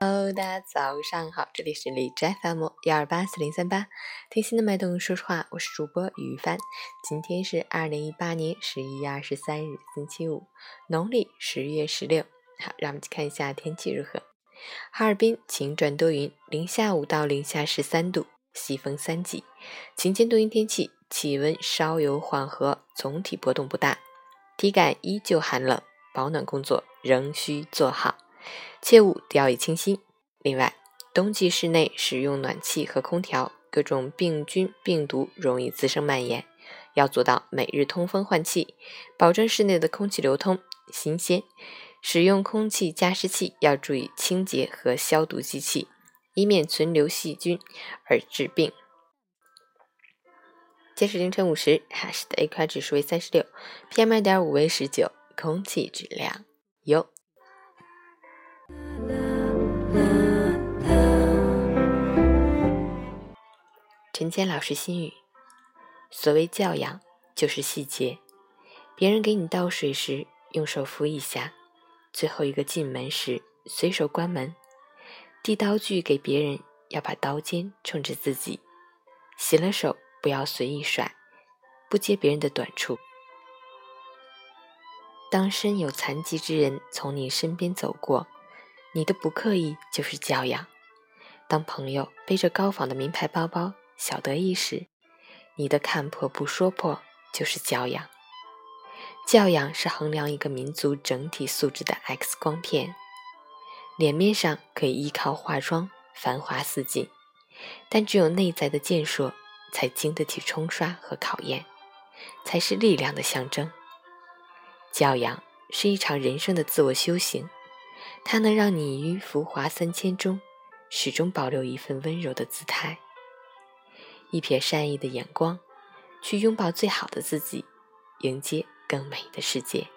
大家早上好，这里是李斋 FM 幺二八四零三八，听心的脉动，说实话，我是主播于帆。今天是二零一八年十一月二十三日，星期五，农历十月十六。好，让我们去看一下天气如何。哈尔滨晴转多云，零下五到零下十三度，西风三级，晴间多云天气，气温稍有缓和，总体波动不大，体感依旧寒冷，保暖工作仍需做好。切勿掉以轻心。另外，冬季室内使用暖气和空调，各种病菌、病毒容易滋生蔓延，要做到每日通风换气，保证室内的空气流通、新鲜。使用空气加湿器要注意清洁和消毒机器，以免存留细菌而致病。截止凌晨五时，哈市的 AQI 指数为三十六，PM 二点五为十九，空气质量优。陈坚老师心语：所谓教养，就是细节。别人给你倒水时，用手扶一下；最后一个进门时，随手关门。递刀具给别人，要把刀尖冲着自己。洗了手，不要随意甩，不揭别人的短处。当身有残疾之人从你身边走过，你的不刻意就是教养。当朋友背着高仿的名牌包包。小得意时，你的看破不说破就是教养。教养是衡量一个民族整体素质的 X 光片。脸面上可以依靠化妆繁华似锦，但只有内在的健硕才经得起冲刷和考验，才是力量的象征。教养是一场人生的自我修行，它能让你于浮华三千中，始终保留一份温柔的姿态。一瞥善意的眼光，去拥抱最好的自己，迎接更美的世界。